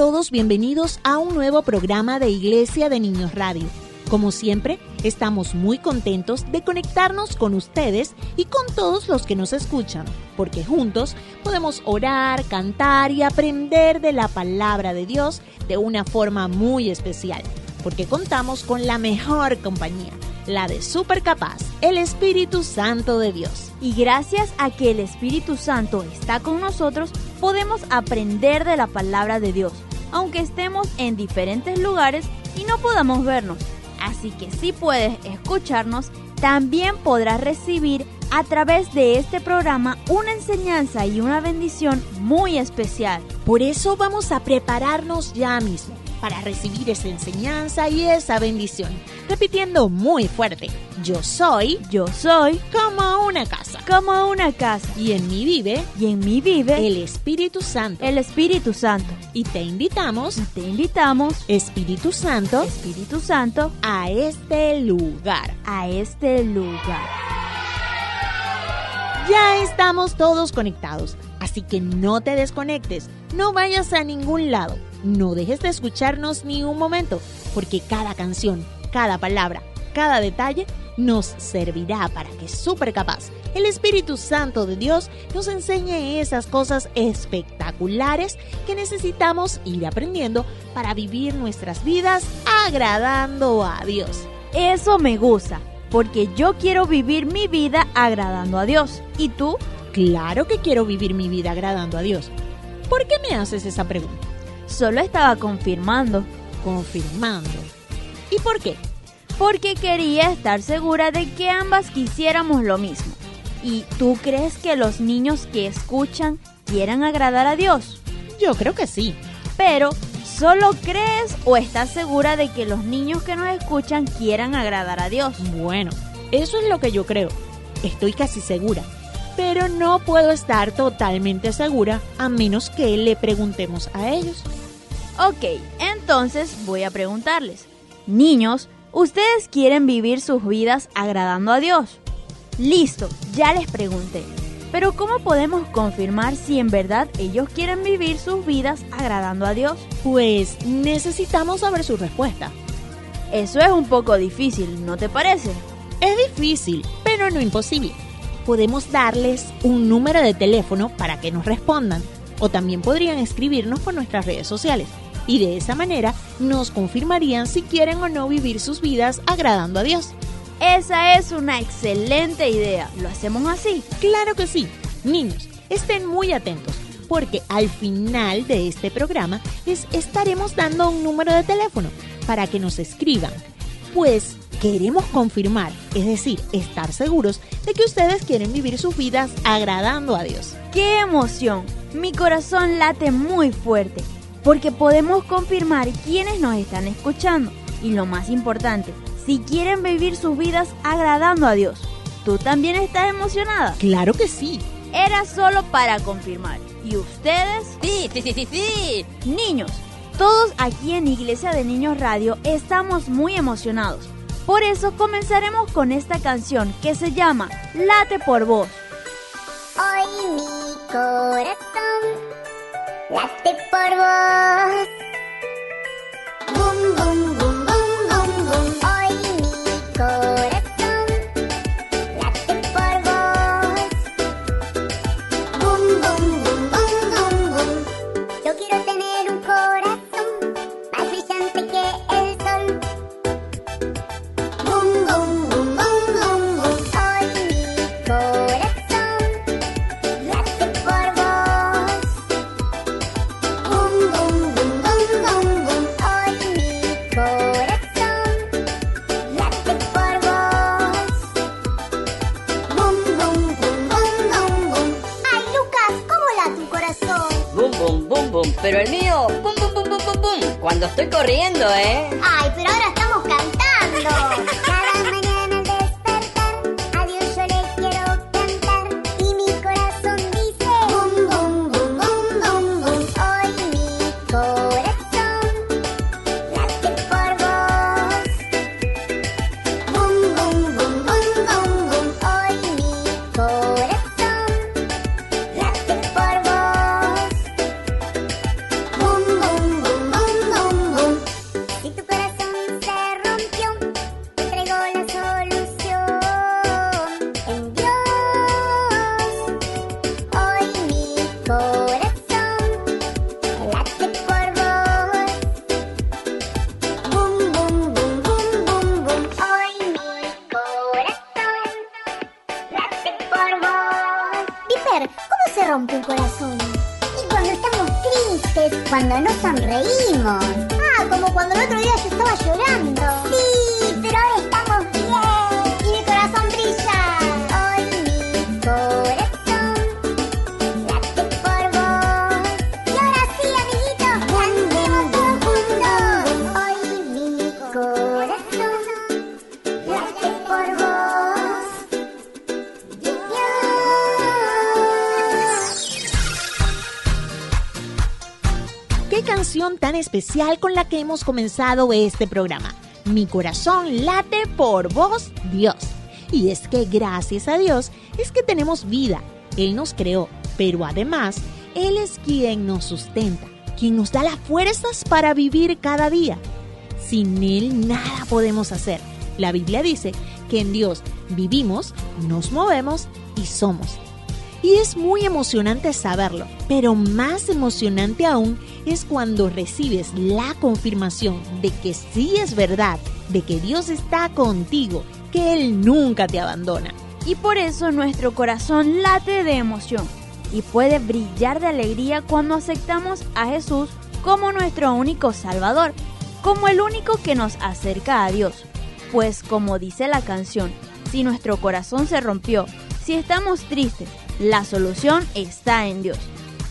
Todos bienvenidos a un nuevo programa de Iglesia de Niños Radio. Como siempre, estamos muy contentos de conectarnos con ustedes y con todos los que nos escuchan, porque juntos podemos orar, cantar y aprender de la palabra de Dios de una forma muy especial, porque contamos con la mejor compañía la de Super Capaz, el Espíritu Santo de Dios. Y gracias a que el Espíritu Santo está con nosotros, podemos aprender de la palabra de Dios, aunque estemos en diferentes lugares y no podamos vernos. Así que si puedes escucharnos, también podrás recibir a través de este programa una enseñanza y una bendición muy especial. Por eso vamos a prepararnos ya mismo para recibir esa enseñanza y esa bendición. Repitiendo muy fuerte, yo soy, yo soy como una casa, como una casa. Y en mí vive, y en mí vive el Espíritu Santo. El Espíritu Santo. Y te invitamos, y te invitamos, Espíritu Santo, Espíritu Santo, a este lugar, a este lugar. Ya estamos todos conectados, así que no te desconectes, no vayas a ningún lado no dejes de escucharnos ni un momento, porque cada canción, cada palabra, cada detalle nos servirá para que súper capaz el Espíritu Santo de Dios nos enseñe esas cosas espectaculares que necesitamos ir aprendiendo para vivir nuestras vidas agradando a Dios. Eso me gusta, porque yo quiero vivir mi vida agradando a Dios. ¿Y tú? Claro que quiero vivir mi vida agradando a Dios. ¿Por qué me haces esa pregunta? Solo estaba confirmando. Confirmando. ¿Y por qué? Porque quería estar segura de que ambas quisiéramos lo mismo. ¿Y tú crees que los niños que escuchan quieran agradar a Dios? Yo creo que sí. Pero, ¿solo crees o estás segura de que los niños que nos escuchan quieran agradar a Dios? Bueno, eso es lo que yo creo. Estoy casi segura pero no puedo estar totalmente segura a menos que le preguntemos a ellos. Ok, entonces voy a preguntarles. Niños, ¿ustedes quieren vivir sus vidas agradando a Dios? Listo, ya les pregunté. Pero ¿cómo podemos confirmar si en verdad ellos quieren vivir sus vidas agradando a Dios? Pues necesitamos saber su respuesta. Eso es un poco difícil, ¿no te parece? Es difícil, pero no imposible podemos darles un número de teléfono para que nos respondan o también podrían escribirnos por nuestras redes sociales y de esa manera nos confirmarían si quieren o no vivir sus vidas agradando a Dios. Esa es una excelente idea. ¿Lo hacemos así? Claro que sí. Niños, estén muy atentos porque al final de este programa les estaremos dando un número de teléfono para que nos escriban. Pues queremos confirmar, es decir, estar seguros de que ustedes quieren vivir sus vidas agradando a Dios. ¡Qué emoción! Mi corazón late muy fuerte porque podemos confirmar quiénes nos están escuchando y lo más importante, si quieren vivir sus vidas agradando a Dios. ¿Tú también estás emocionada? Claro que sí. Era solo para confirmar. ¿Y ustedes? Sí, sí, sí, sí, sí. Niños, todos aquí en Iglesia de Niños Radio estamos muy emocionados por eso comenzaremos con esta canción que se llama Late por vos. Hoy mi corazón late por vos. Cuando no sonreímos. Ah, como cuando el otro día yo estaba llorando. Sí, especial con la que hemos comenzado este programa. Mi corazón late por vos, Dios. Y es que gracias a Dios es que tenemos vida. Él nos creó, pero además Él es quien nos sustenta, quien nos da las fuerzas para vivir cada día. Sin Él nada podemos hacer. La Biblia dice que en Dios vivimos, nos movemos y somos. Y es muy emocionante saberlo, pero más emocionante aún es cuando recibes la confirmación de que sí es verdad, de que Dios está contigo, que Él nunca te abandona. Y por eso nuestro corazón late de emoción y puede brillar de alegría cuando aceptamos a Jesús como nuestro único Salvador, como el único que nos acerca a Dios. Pues como dice la canción, si nuestro corazón se rompió, si estamos tristes, la solución está en Dios.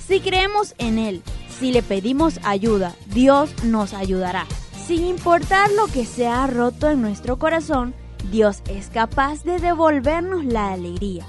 Si creemos en Él, si le pedimos ayuda, Dios nos ayudará. Sin importar lo que se ha roto en nuestro corazón, Dios es capaz de devolvernos la alegría.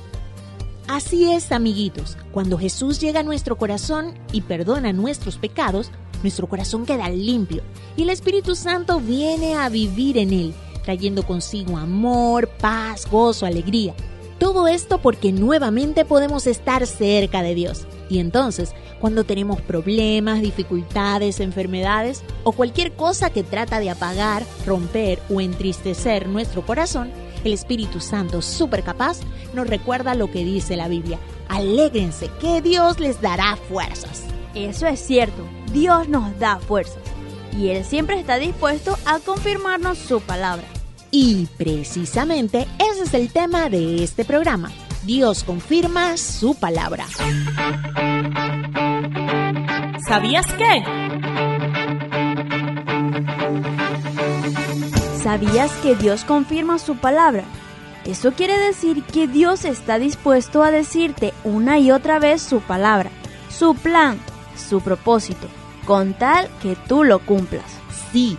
Así es, amiguitos, cuando Jesús llega a nuestro corazón y perdona nuestros pecados, nuestro corazón queda limpio y el Espíritu Santo viene a vivir en él, trayendo consigo amor, paz, gozo, alegría. Todo esto porque nuevamente podemos estar cerca de Dios. Y entonces, cuando tenemos problemas, dificultades, enfermedades o cualquier cosa que trata de apagar, romper o entristecer nuestro corazón, el Espíritu Santo, súper capaz, nos recuerda lo que dice la Biblia. Alégrense, que Dios les dará fuerzas. Eso es cierto, Dios nos da fuerzas y Él siempre está dispuesto a confirmarnos su palabra. Y precisamente ese es el tema de este programa. Dios confirma su palabra. ¿Sabías qué? ¿Sabías que Dios confirma su palabra? Eso quiere decir que Dios está dispuesto a decirte una y otra vez su palabra, su plan, su propósito, con tal que tú lo cumplas. Sí,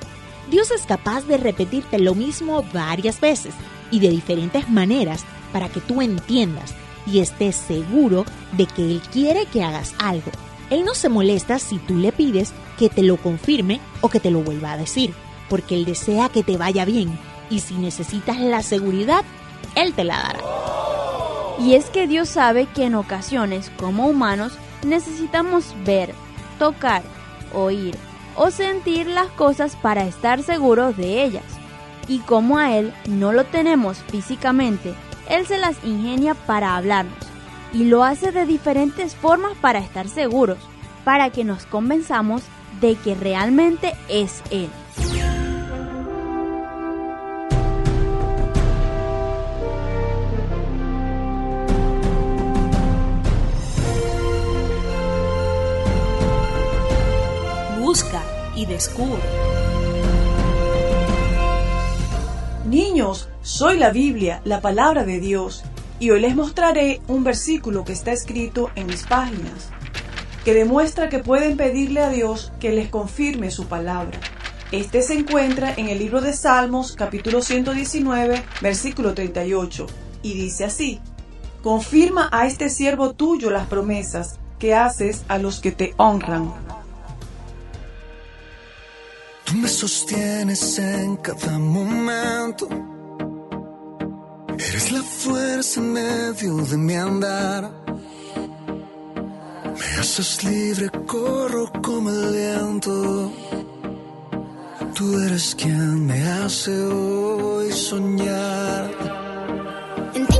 Dios es capaz de repetirte lo mismo varias veces y de diferentes maneras para que tú entiendas y estés seguro de que Él quiere que hagas algo. Él no se molesta si tú le pides que te lo confirme o que te lo vuelva a decir, porque Él desea que te vaya bien y si necesitas la seguridad, Él te la dará. Y es que Dios sabe que en ocasiones, como humanos, necesitamos ver, tocar, oír o sentir las cosas para estar seguros de ellas. Y como a Él no lo tenemos físicamente, Él se las ingenia para hablarnos. Y lo hace de diferentes formas para estar seguros, para que nos convenzamos de que realmente es Él. Niños, soy la Biblia, la palabra de Dios, y hoy les mostraré un versículo que está escrito en mis páginas. que demuestra que pueden pedirle a Dios que les confirme su palabra. Este se encuentra en el libro de Salmos capítulo 119 versículo 38 y dice así, Confirma a este siervo tuyo las promesas que haces a los que te honran. Tú me sostienes en cada momento. Eres la fuerza en medio de mi andar. Me haces libre, corro como el viento. Tú eres quien me hace hoy soñar. En ti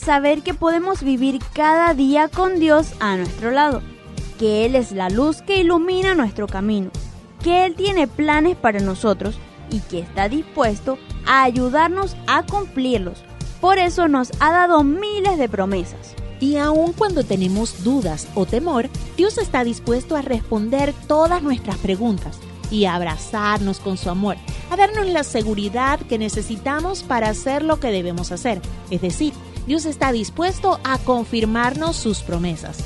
saber que podemos vivir cada día con Dios a nuestro lado, que Él es la luz que ilumina nuestro camino, que Él tiene planes para nosotros y que está dispuesto a ayudarnos a cumplirlos. Por eso nos ha dado miles de promesas. Y aun cuando tenemos dudas o temor, Dios está dispuesto a responder todas nuestras preguntas y a abrazarnos con su amor, a darnos la seguridad que necesitamos para hacer lo que debemos hacer. Es decir, Dios está dispuesto a confirmarnos sus promesas.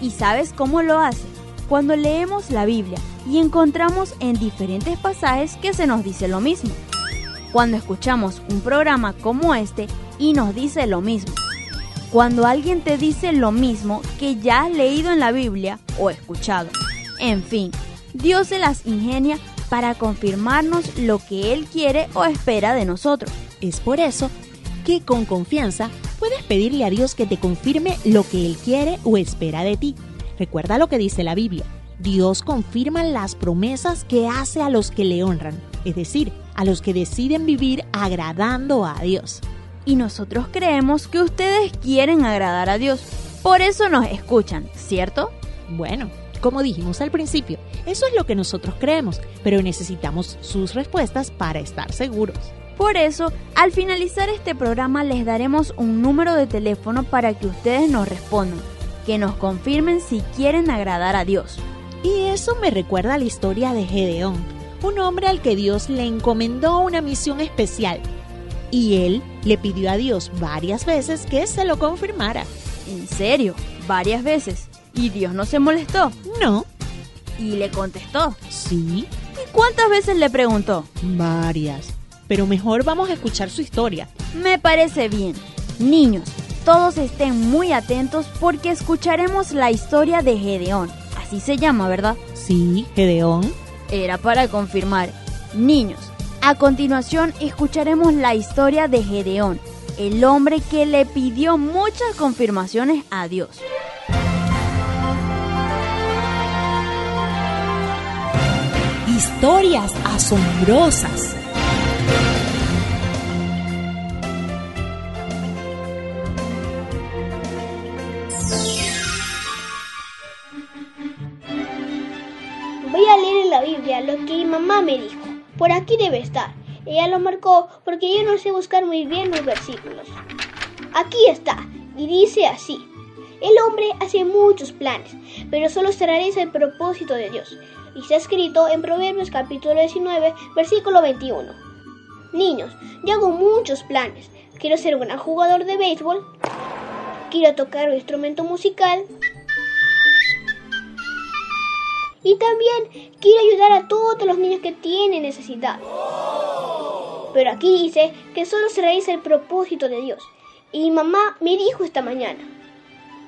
¿Y sabes cómo lo hace? Cuando leemos la Biblia y encontramos en diferentes pasajes que se nos dice lo mismo. Cuando escuchamos un programa como este y nos dice lo mismo. Cuando alguien te dice lo mismo que ya has leído en la Biblia o escuchado. En fin, Dios se las ingenia para confirmarnos lo que Él quiere o espera de nosotros. Es por eso que con confianza puedes pedirle a Dios que te confirme lo que Él quiere o espera de ti. Recuerda lo que dice la Biblia. Dios confirma las promesas que hace a los que le honran, es decir, a los que deciden vivir agradando a Dios. Y nosotros creemos que ustedes quieren agradar a Dios. Por eso nos escuchan, ¿cierto? Bueno, como dijimos al principio, eso es lo que nosotros creemos, pero necesitamos sus respuestas para estar seguros. Por eso, al finalizar este programa les daremos un número de teléfono para que ustedes nos respondan, que nos confirmen si quieren agradar a Dios. Y eso me recuerda a la historia de Gedeón, un hombre al que Dios le encomendó una misión especial. Y él le pidió a Dios varias veces que se lo confirmara. ¿En serio? Varias veces. ¿Y Dios no se molestó? No, Y le contestó. sí, ¿Y cuántas veces le preguntó? varias. Pero mejor vamos a escuchar su historia. Me parece bien. Niños, todos estén muy atentos porque escucharemos la historia de Gedeón. Así se llama, ¿verdad? Sí, Gedeón. Era para confirmar. Niños, a continuación escucharemos la historia de Gedeón, el hombre que le pidió muchas confirmaciones a Dios. Historias asombrosas. Biblia lo que mi mamá me dijo. Por aquí debe estar. Ella lo marcó porque yo no sé buscar muy bien los versículos. Aquí está, y dice así. El hombre hace muchos planes, pero solo se realiza el propósito de Dios. Y está escrito en Proverbios capítulo 19, versículo 21. Niños, yo hago muchos planes. Quiero ser un gran jugador de béisbol. Quiero tocar un instrumento musical. Y también quiero ayudar a todos los niños que tienen necesidad. Pero aquí dice que solo se realiza el propósito de Dios. Y mamá me dijo esta mañana.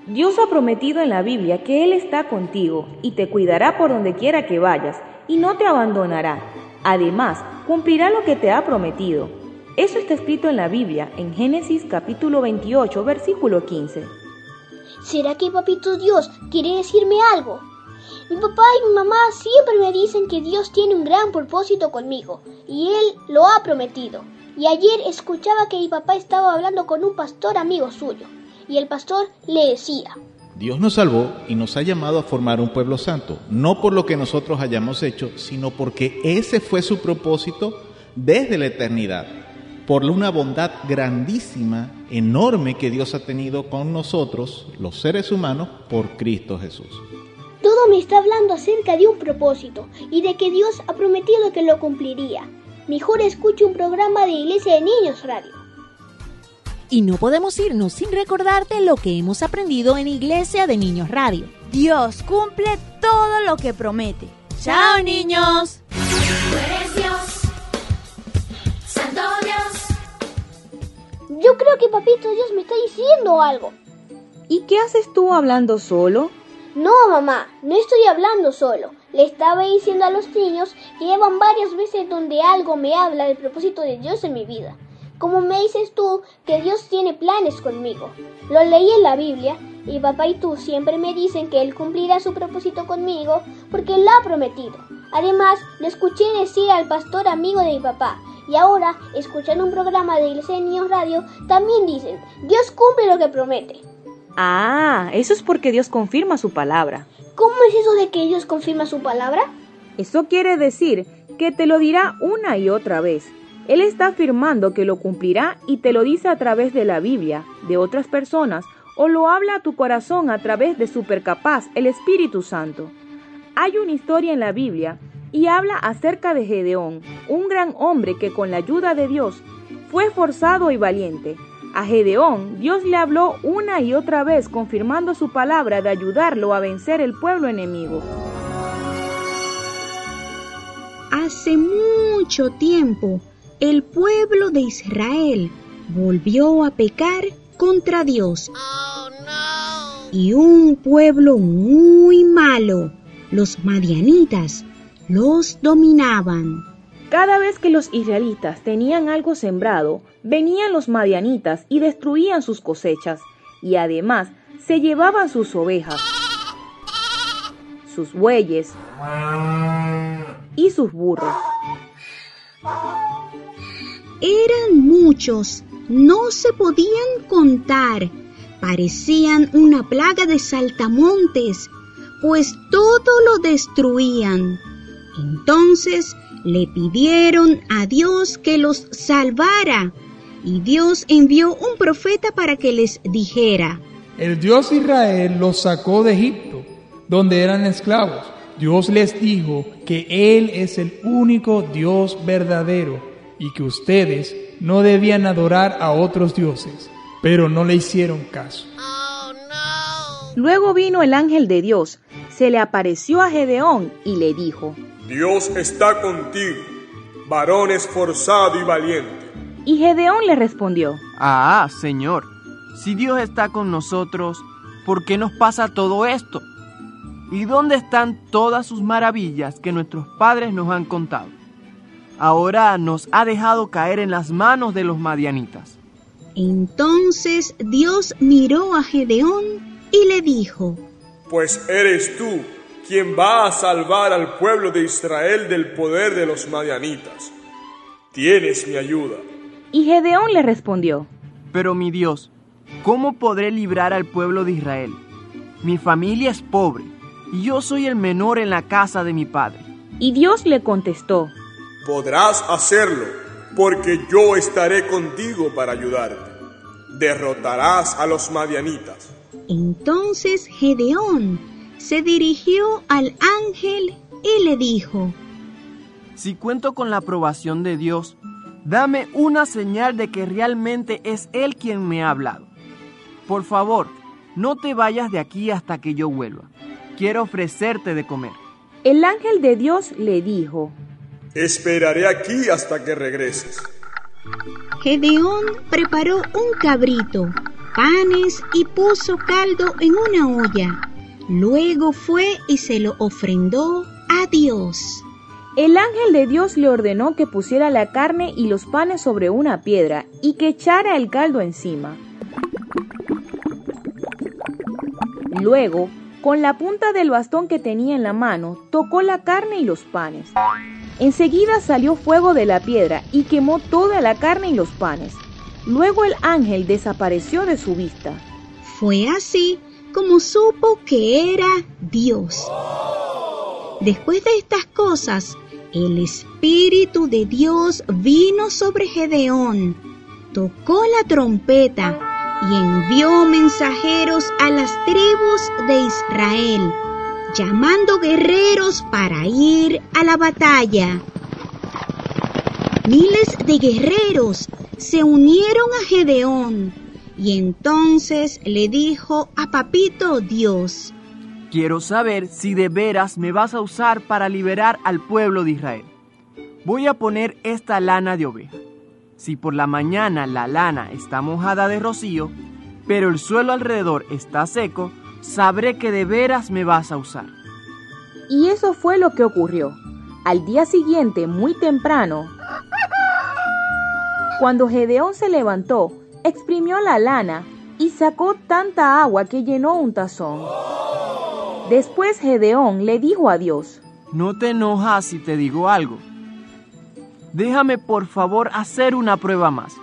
Dios ha prometido en la Biblia que Él está contigo y te cuidará por donde quiera que vayas y no te abandonará. Además, cumplirá lo que te ha prometido. Eso está escrito en la Biblia, en Génesis capítulo 28, versículo 15. ¿Será que papito Dios quiere decirme algo? Mi papá y mi mamá siempre me dicen que Dios tiene un gran propósito conmigo y Él lo ha prometido. Y ayer escuchaba que mi papá estaba hablando con un pastor amigo suyo y el pastor le decía, Dios nos salvó y nos ha llamado a formar un pueblo santo, no por lo que nosotros hayamos hecho, sino porque ese fue su propósito desde la eternidad, por una bondad grandísima, enorme que Dios ha tenido con nosotros, los seres humanos, por Cristo Jesús. Todo me está hablando acerca de un propósito y de que Dios ha prometido que lo cumpliría. Mejor escuche un programa de Iglesia de Niños Radio. Y no podemos irnos sin recordarte lo que hemos aprendido en Iglesia de Niños Radio. Dios cumple todo lo que promete. ¡Chao, niños! Yo creo que papito Dios me está diciendo algo. ¿Y qué haces tú hablando solo? No, mamá, no estoy hablando solo. Le estaba diciendo a los niños que llevan varias veces donde algo me habla del propósito de Dios en mi vida. Como me dices tú que Dios tiene planes conmigo. Lo leí en la Biblia y papá y tú siempre me dicen que Él cumplirá su propósito conmigo porque lo ha prometido. Además, lo escuché decir al pastor amigo de mi papá. Y ahora, escuchando un programa de Iglesia de Radio, también dicen, Dios cumple lo que promete. Ah, eso es porque Dios confirma su palabra. ¿Cómo es eso de que Dios confirma su palabra? Eso quiere decir que te lo dirá una y otra vez. Él está afirmando que lo cumplirá y te lo dice a través de la Biblia, de otras personas, o lo habla a tu corazón a través de Supercapaz, el Espíritu Santo. Hay una historia en la Biblia y habla acerca de Gedeón, un gran hombre que con la ayuda de Dios fue forzado y valiente. A Gedeón Dios le habló una y otra vez confirmando su palabra de ayudarlo a vencer el pueblo enemigo. Hace mucho tiempo, el pueblo de Israel volvió a pecar contra Dios. Y un pueblo muy malo, los madianitas, los dominaban. Cada vez que los israelitas tenían algo sembrado, venían los madianitas y destruían sus cosechas, y además se llevaban sus ovejas, sus bueyes y sus burros. Eran muchos, no se podían contar. Parecían una plaga de saltamontes, pues todo lo destruían. Entonces le pidieron a Dios que los salvara y Dios envió un profeta para que les dijera, El Dios de Israel los sacó de Egipto, donde eran esclavos. Dios les dijo que Él es el único Dios verdadero y que ustedes no debían adorar a otros dioses, pero no le hicieron caso. Luego vino el ángel de Dios, se le apareció a Gedeón y le dijo, Dios está contigo, varón esforzado y valiente. Y Gedeón le respondió, Ah, Señor, si Dios está con nosotros, ¿por qué nos pasa todo esto? ¿Y dónde están todas sus maravillas que nuestros padres nos han contado? Ahora nos ha dejado caer en las manos de los madianitas. Entonces Dios miró a Gedeón y le dijo, Pues eres tú quien va a salvar al pueblo de Israel del poder de los madianitas. Tienes mi ayuda. Y Gedeón le respondió, Pero mi Dios, ¿cómo podré librar al pueblo de Israel? Mi familia es pobre y yo soy el menor en la casa de mi padre. Y Dios le contestó, Podrás hacerlo, porque yo estaré contigo para ayudarte. Derrotarás a los madianitas. Entonces Gedeón se dirigió al ángel y le dijo, Si cuento con la aprobación de Dios, dame una señal de que realmente es Él quien me ha hablado. Por favor, no te vayas de aquí hasta que yo vuelva. Quiero ofrecerte de comer. El ángel de Dios le dijo, Esperaré aquí hasta que regreses. Gedeón preparó un cabrito, panes y puso caldo en una olla. Luego fue y se lo ofrendó a Dios. El ángel de Dios le ordenó que pusiera la carne y los panes sobre una piedra y que echara el caldo encima. Luego, con la punta del bastón que tenía en la mano, tocó la carne y los panes. Enseguida salió fuego de la piedra y quemó toda la carne y los panes. Luego el ángel desapareció de su vista. Fue así como supo que era Dios. Después de estas cosas, el Espíritu de Dios vino sobre Gedeón, tocó la trompeta y envió mensajeros a las tribus de Israel, llamando guerreros para ir a la batalla. Miles de guerreros se unieron a Gedeón y entonces le dijo a Papito Dios, Quiero saber si de veras me vas a usar para liberar al pueblo de Israel. Voy a poner esta lana de oveja. Si por la mañana la lana está mojada de rocío, pero el suelo alrededor está seco, sabré que de veras me vas a usar. Y eso fue lo que ocurrió. Al día siguiente, muy temprano, cuando Gedeón se levantó, exprimió la lana y sacó tanta agua que llenó un tazón. Después Gedeón le dijo a Dios, No te enojas si te digo algo. Déjame por favor hacer una prueba más.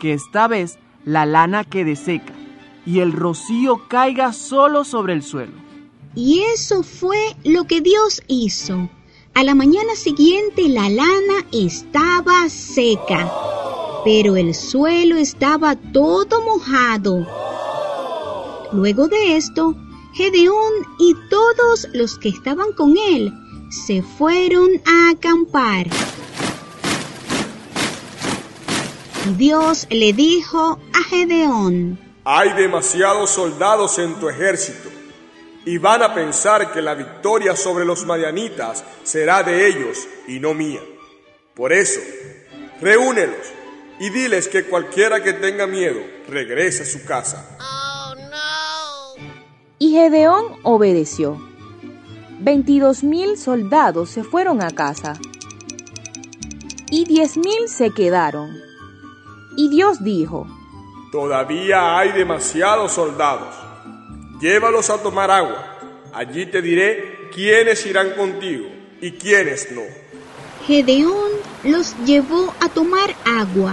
Que esta vez la lana quede seca y el rocío caiga solo sobre el suelo. Y eso fue lo que Dios hizo. A la mañana siguiente la lana estaba seca, pero el suelo estaba todo mojado. Luego de esto, Gedeón y todos los que estaban con él se fueron a acampar. Dios le dijo a Gedeón, Hay demasiados soldados en tu ejército y van a pensar que la victoria sobre los madianitas será de ellos y no mía. Por eso, reúnelos y diles que cualquiera que tenga miedo regrese a su casa. Y Gedeón obedeció. Veintidós mil soldados se fueron a casa y diez mil se quedaron. Y Dios dijo, Todavía hay demasiados soldados. Llévalos a tomar agua. Allí te diré quiénes irán contigo y quiénes no. Gedeón los llevó a tomar agua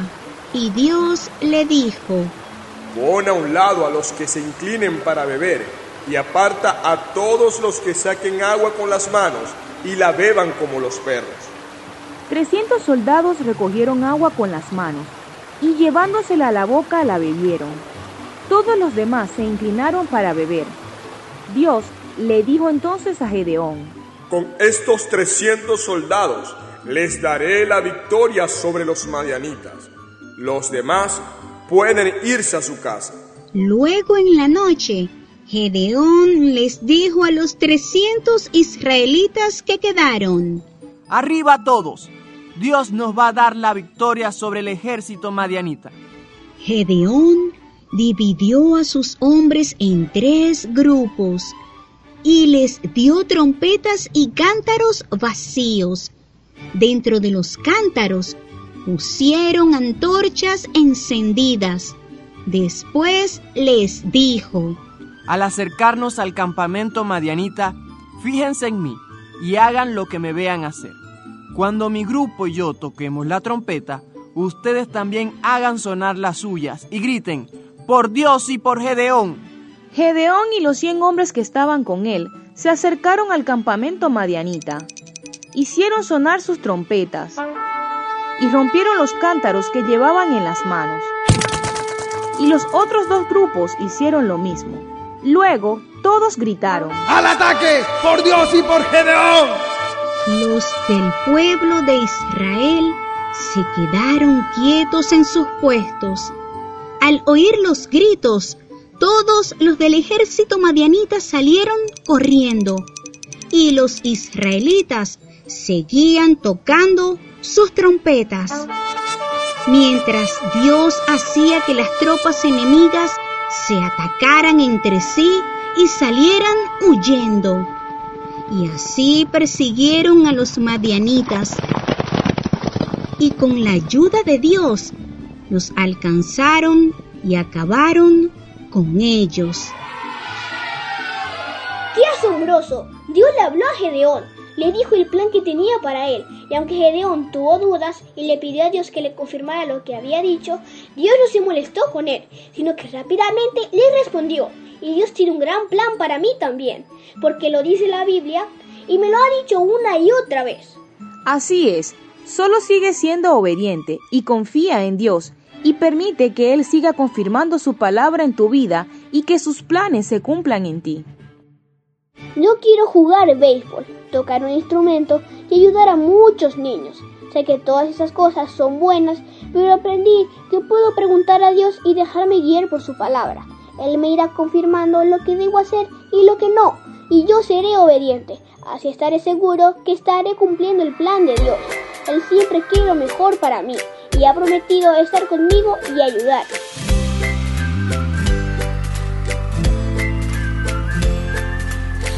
y Dios le dijo, Pon a un lado a los que se inclinen para beber y aparta a todos los que saquen agua con las manos y la beban como los perros. Trescientos soldados recogieron agua con las manos y llevándosela a la boca la bebieron. Todos los demás se inclinaron para beber. Dios le dijo entonces a Gedeón, Con estos trescientos soldados les daré la victoria sobre los madianitas. Los demás pueden irse a su casa. Luego en la noche, Gedeón les dijo a los trescientos israelitas que quedaron, Arriba todos, Dios nos va a dar la victoria sobre el ejército madianita. Gedeón dividió a sus hombres en tres grupos y les dio trompetas y cántaros vacíos. Dentro de los cántaros pusieron antorchas encendidas. Después les dijo, Al acercarnos al campamento madianita, fíjense en mí y hagan lo que me vean hacer. Cuando mi grupo y yo toquemos la trompeta, ustedes también hagan sonar las suyas y griten, por Dios y por Gedeón. Gedeón y los cien hombres que estaban con él se acercaron al campamento madianita. Hicieron sonar sus trompetas y rompieron los cántaros que llevaban en las manos. Y los otros dos grupos hicieron lo mismo. Luego todos gritaron, ¡Al ataque! ¡Por Dios y por Gedeón! Los del pueblo de Israel se quedaron quietos en sus puestos. Al oír los gritos, todos los del ejército madianita salieron corriendo y los israelitas seguían tocando sus trompetas. Mientras Dios hacía que las tropas enemigas se atacaran entre sí y salieran huyendo. Y así persiguieron a los madianitas. Y con la ayuda de Dios los alcanzaron y acabaron con ellos. ¡Qué asombroso! Dios le habló a Gedeón, le dijo el plan que tenía para él, y aunque Gedeón tuvo dudas y le pidió a Dios que le confirmara lo que había dicho, Dios no se molestó con él, sino que rápidamente le respondió, y Dios tiene un gran plan para mí también, porque lo dice la Biblia y me lo ha dicho una y otra vez. Así es, solo sigue siendo obediente y confía en Dios y permite que Él siga confirmando su palabra en tu vida y que sus planes se cumplan en ti. No quiero jugar béisbol, tocar un instrumento y ayudar a muchos niños. Sé que todas esas cosas son buenas, pero aprendí que puedo preguntar a Dios y dejarme guiar por su palabra. Él me irá confirmando lo que debo hacer y lo que no, y yo seré obediente. Así estaré seguro que estaré cumpliendo el plan de Dios. Él siempre quiere lo mejor para mí y ha prometido estar conmigo y ayudar.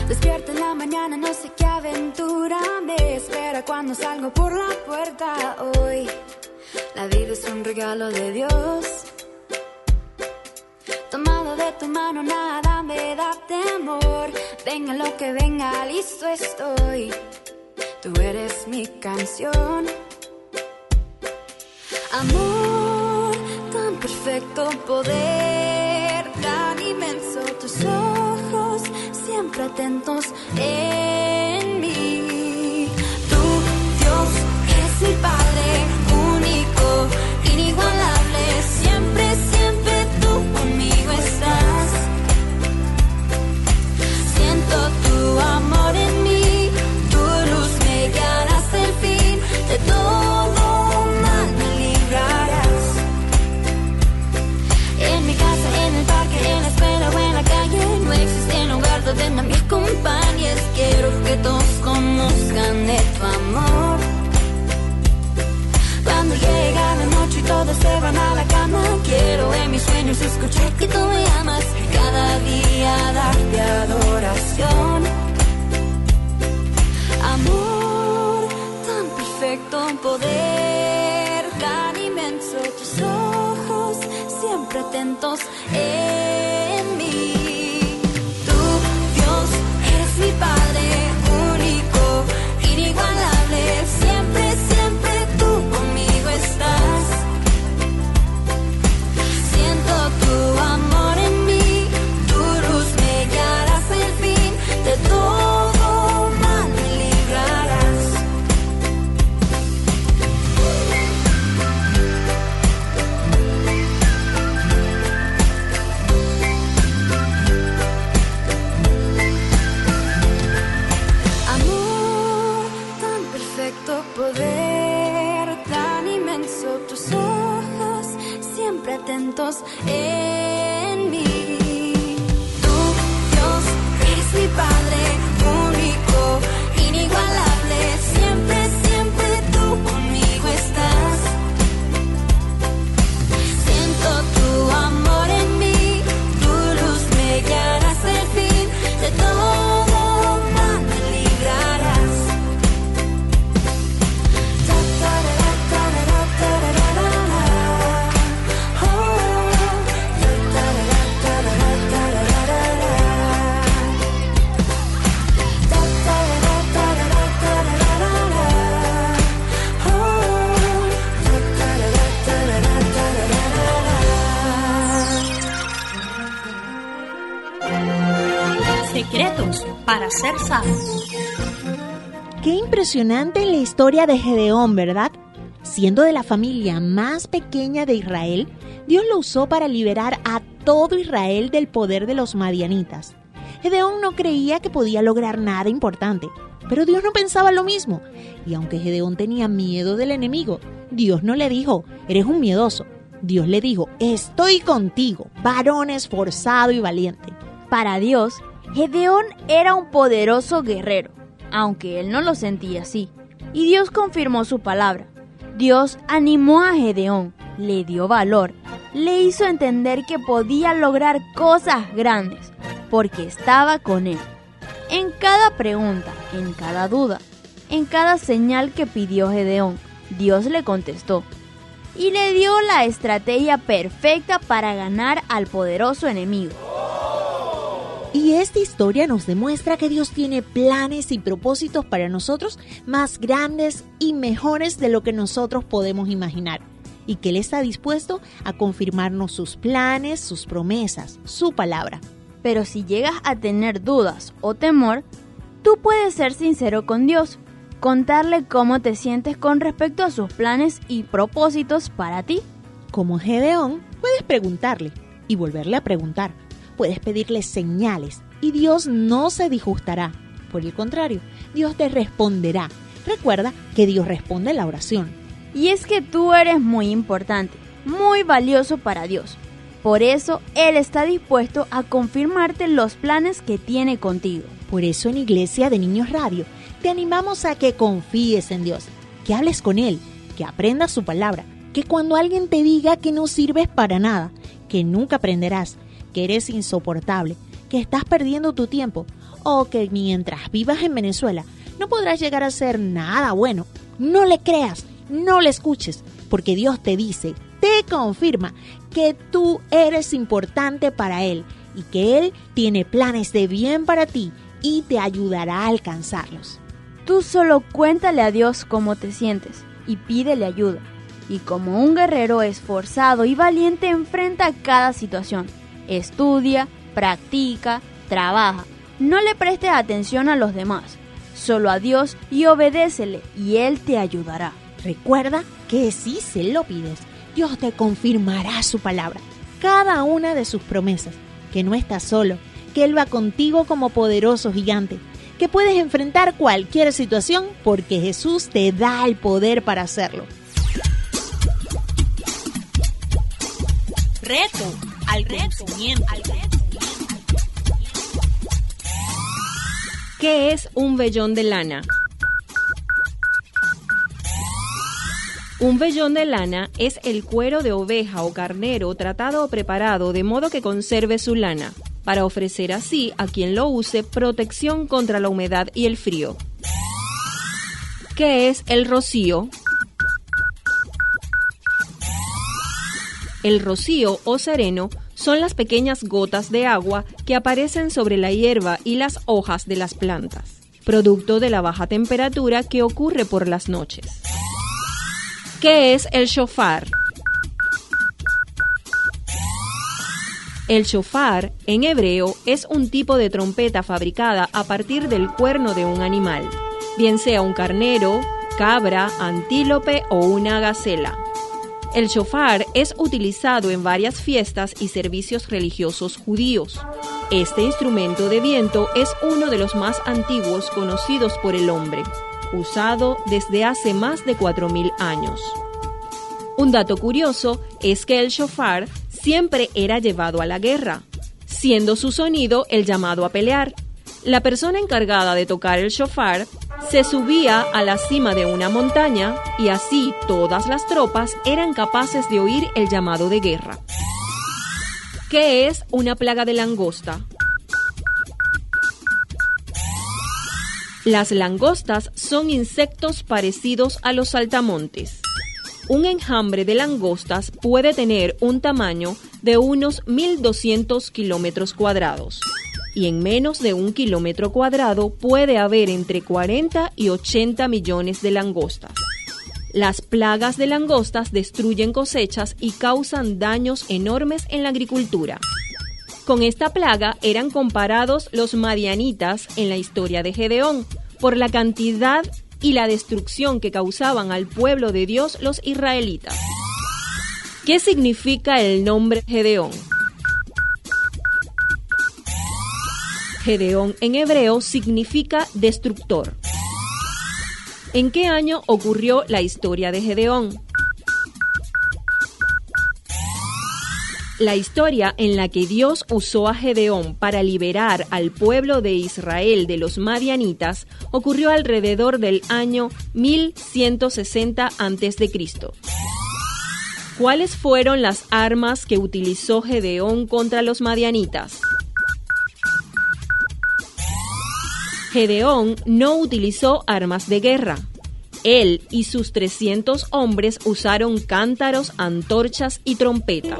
Despierto en la mañana, no sé qué aventura me espera cuando salgo por la puerta hoy. La vida es un regalo de Dios. Tomado de tu mano, nada me da temor. Venga lo que venga, listo estoy. Tú eres mi canción. Amor, tan perfecto poder, tan inmenso tus ojos, siempre atentos en Qué impresionante la historia de Gedeón, ¿verdad? Siendo de la familia más pequeña de Israel, Dios lo usó para liberar a todo Israel del poder de los madianitas. Gedeón no creía que podía lograr nada importante, pero Dios no pensaba lo mismo. Y aunque Gedeón tenía miedo del enemigo, Dios no le dijo, eres un miedoso. Dios le dijo, estoy contigo, varón esforzado y valiente. Para Dios, Gedeón era un poderoso guerrero, aunque él no lo sentía así. Y Dios confirmó su palabra. Dios animó a Gedeón, le dio valor, le hizo entender que podía lograr cosas grandes, porque estaba con él. En cada pregunta, en cada duda, en cada señal que pidió Gedeón, Dios le contestó y le dio la estrategia perfecta para ganar al poderoso enemigo. Y esta historia nos demuestra que Dios tiene planes y propósitos para nosotros más grandes y mejores de lo que nosotros podemos imaginar. Y que Él está dispuesto a confirmarnos sus planes, sus promesas, su palabra. Pero si llegas a tener dudas o temor, tú puedes ser sincero con Dios contarle cómo te sientes con respecto a sus planes y propósitos para ti. Como Gedeón, puedes preguntarle y volverle a preguntar. Puedes pedirle señales y Dios no se disgustará. Por el contrario, Dios te responderá. Recuerda que Dios responde la oración. Y es que tú eres muy importante, muy valioso para Dios. Por eso Él está dispuesto a confirmarte los planes que tiene contigo. Por eso en Iglesia de Niños Radio te animamos a que confíes en Dios, que hables con Él, que aprendas su palabra, que cuando alguien te diga que no sirves para nada, que nunca aprenderás, que eres insoportable, que estás perdiendo tu tiempo o que mientras vivas en Venezuela no podrás llegar a hacer nada bueno, no le creas, no le escuches, porque Dios te dice, te confirma que tú eres importante para Él y que Él tiene planes de bien para ti y te ayudará a alcanzarlos. Tú solo cuéntale a Dios cómo te sientes y pídele ayuda. Y como un guerrero esforzado y valiente enfrenta cada situación. Estudia, practica, trabaja. No le prestes atención a los demás, solo a Dios y obedécele y Él te ayudará. Recuerda que si se lo pides, Dios te confirmará su palabra, cada una de sus promesas, que no estás solo, que Él va contigo como poderoso gigante que puedes enfrentar cualquier situación porque Jesús te da el poder para hacerlo. Reto al. ¿Qué es un vellón de lana? Un vellón de lana es el cuero de oveja o carnero tratado o preparado de modo que conserve su lana para ofrecer así a quien lo use protección contra la humedad y el frío. ¿Qué es el rocío? El rocío o sereno son las pequeñas gotas de agua que aparecen sobre la hierba y las hojas de las plantas, producto de la baja temperatura que ocurre por las noches. ¿Qué es el shofar? El shofar, en hebreo, es un tipo de trompeta fabricada a partir del cuerno de un animal, bien sea un carnero, cabra, antílope o una gacela. El shofar es utilizado en varias fiestas y servicios religiosos judíos. Este instrumento de viento es uno de los más antiguos conocidos por el hombre, usado desde hace más de 4.000 años. Un dato curioso es que el shofar siempre era llevado a la guerra, siendo su sonido el llamado a pelear. La persona encargada de tocar el shofar se subía a la cima de una montaña y así todas las tropas eran capaces de oír el llamado de guerra. ¿Qué es una plaga de langosta? Las langostas son insectos parecidos a los saltamontes. Un enjambre de langostas puede tener un tamaño de unos 1.200 kilómetros cuadrados y en menos de un kilómetro cuadrado puede haber entre 40 y 80 millones de langostas. Las plagas de langostas destruyen cosechas y causan daños enormes en la agricultura. Con esta plaga eran comparados los madianitas en la historia de Gedeón por la cantidad y la destrucción que causaban al pueblo de Dios los israelitas. ¿Qué significa el nombre Gedeón? Gedeón en hebreo significa destructor. ¿En qué año ocurrió la historia de Gedeón? La historia en la que Dios usó a Gedeón para liberar al pueblo de Israel de los madianitas ocurrió alrededor del año 1160 a.C. ¿Cuáles fueron las armas que utilizó Gedeón contra los madianitas? Gedeón no utilizó armas de guerra. Él y sus 300 hombres usaron cántaros, antorchas y trompetas.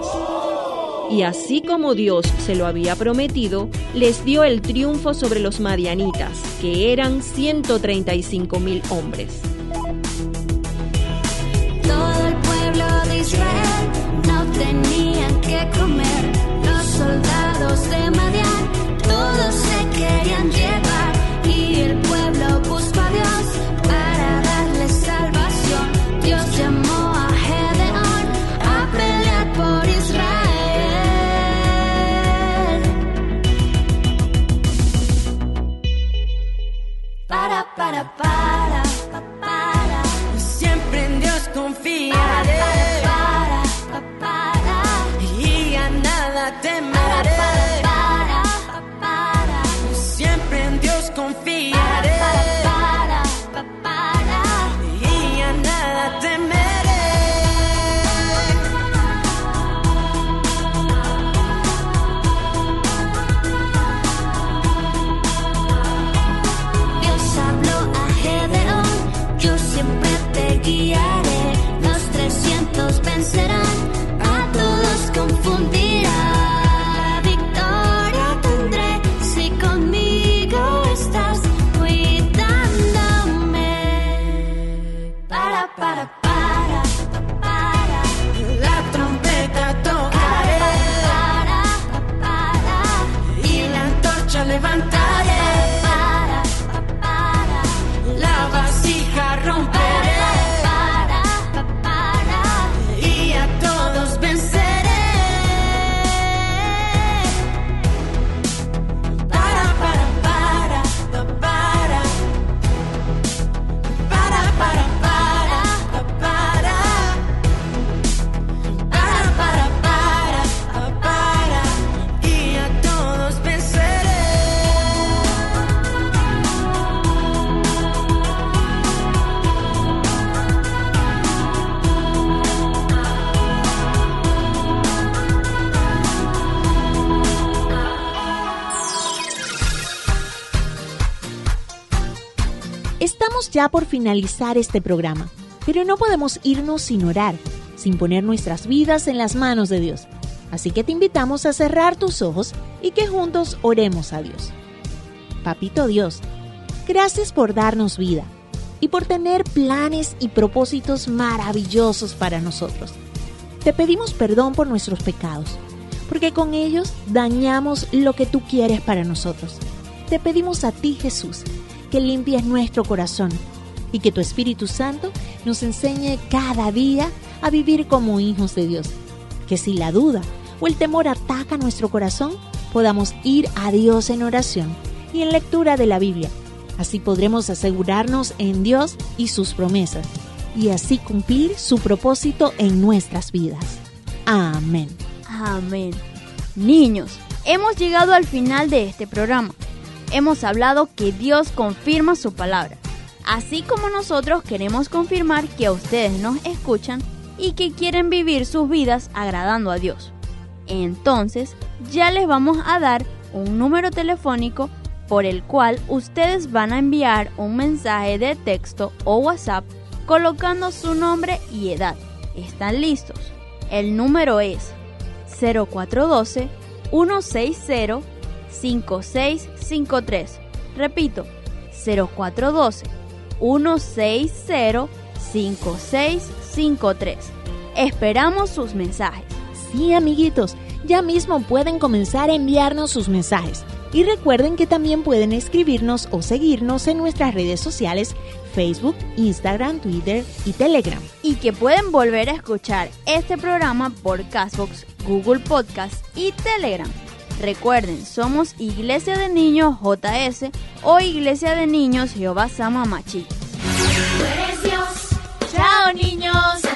Y así como Dios se lo había prometido, les dio el triunfo sobre los madianitas, que eran 135 mil hombres. Todo el pueblo de Israel no tenían que comer. Los soldados de Madian todos se querían llevar. Y el pueblo buscó a Dios para darle salvación. Dios llamó a Gedeón a pelear por Israel. Para, para, para, por finalizar este programa, pero no podemos irnos sin orar, sin poner nuestras vidas en las manos de Dios. Así que te invitamos a cerrar tus ojos y que juntos oremos a Dios. Papito Dios, gracias por darnos vida y por tener planes y propósitos maravillosos para nosotros. Te pedimos perdón por nuestros pecados, porque con ellos dañamos lo que tú quieres para nosotros. Te pedimos a ti, Jesús, que limpies nuestro corazón y que tu Espíritu Santo nos enseñe cada día a vivir como hijos de Dios. Que si la duda o el temor ataca nuestro corazón, podamos ir a Dios en oración y en lectura de la Biblia. Así podremos asegurarnos en Dios y sus promesas y así cumplir su propósito en nuestras vidas. Amén. Amén. Niños, hemos llegado al final de este programa. Hemos hablado que Dios confirma su palabra, así como nosotros queremos confirmar que ustedes nos escuchan y que quieren vivir sus vidas agradando a Dios. Entonces, ya les vamos a dar un número telefónico por el cual ustedes van a enviar un mensaje de texto o WhatsApp colocando su nombre y edad. ¿Están listos? El número es 0412 160 5653. Repito, 0412 160 5653. Esperamos sus mensajes. Sí, amiguitos, Ya mismo pueden comenzar a enviarnos sus mensajes. Y recuerden que también pueden escribirnos o seguirnos en nuestras redes sociales Facebook, Instagram, Twitter y Telegram. Y que pueden volver a escuchar este programa por Castbox, Google Podcast y Telegram. Recuerden, somos Iglesia de Niños JS o Iglesia de Niños Jehová Sama Machi. Chao niños.